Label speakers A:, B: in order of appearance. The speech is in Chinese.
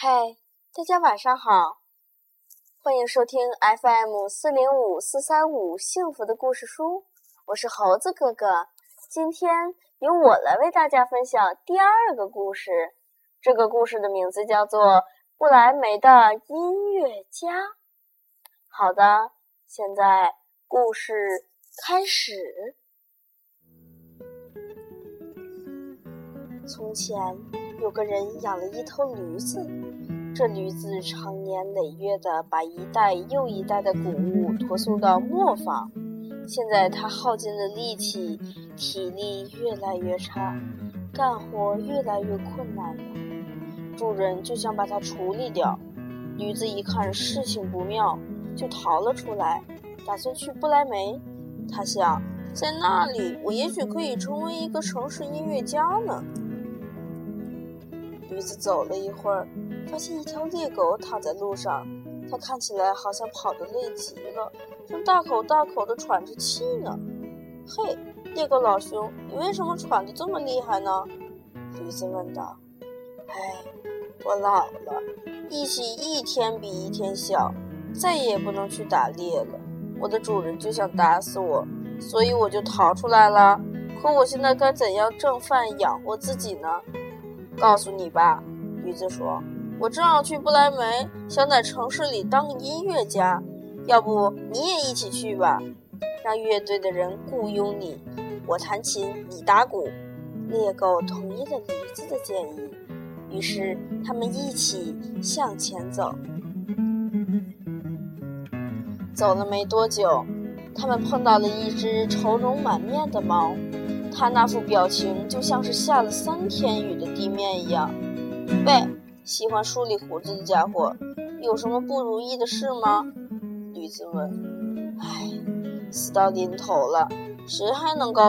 A: 嗨，大家晚上好，欢迎收听 FM 四零五四三五幸福的故事书，我是猴子哥哥。今天由我来为大家分享第二个故事，这个故事的名字叫做《不来梅的音乐家》。好的，现在故事开始。从前有个人养了一头驴子，这驴子长年累月的把一代又一代的谷物驮送到磨坊，现在它耗尽了力气，体力越来越差，干活越来越困难了。主人就想把它处理掉，驴子一看事情不妙，就逃了出来，打算去不来梅。他想，在那里我也许可以成为一个城市音乐家呢。驴子走了一会儿，发现一条猎狗躺在路上，它看起来好像跑得累极了，正大口大口地喘着气呢。嘿，猎狗老兄，你为什么喘得这么厉害呢？驴子问道。哎，我老了，力气一天比一天小，再也不能去打猎了。我的主人就想打死我，所以我就逃出来了。可我现在该怎样挣饭养活自己呢？告诉你吧，驴子说：“我正要去不来梅，想在城市里当个音乐家，要不你也一起去吧？让乐队的人雇佣你，我弹琴，你打鼓。”猎狗同意了驴子的建议，于是他们一起向前走。走了没多久，他们碰到了一只愁容满面的猫。他那副表情就像是下了三天雨的地面一样。喂，喜欢梳理胡子的家伙，有什么不如意的事吗？驴子问。唉，死到临头了，谁还能高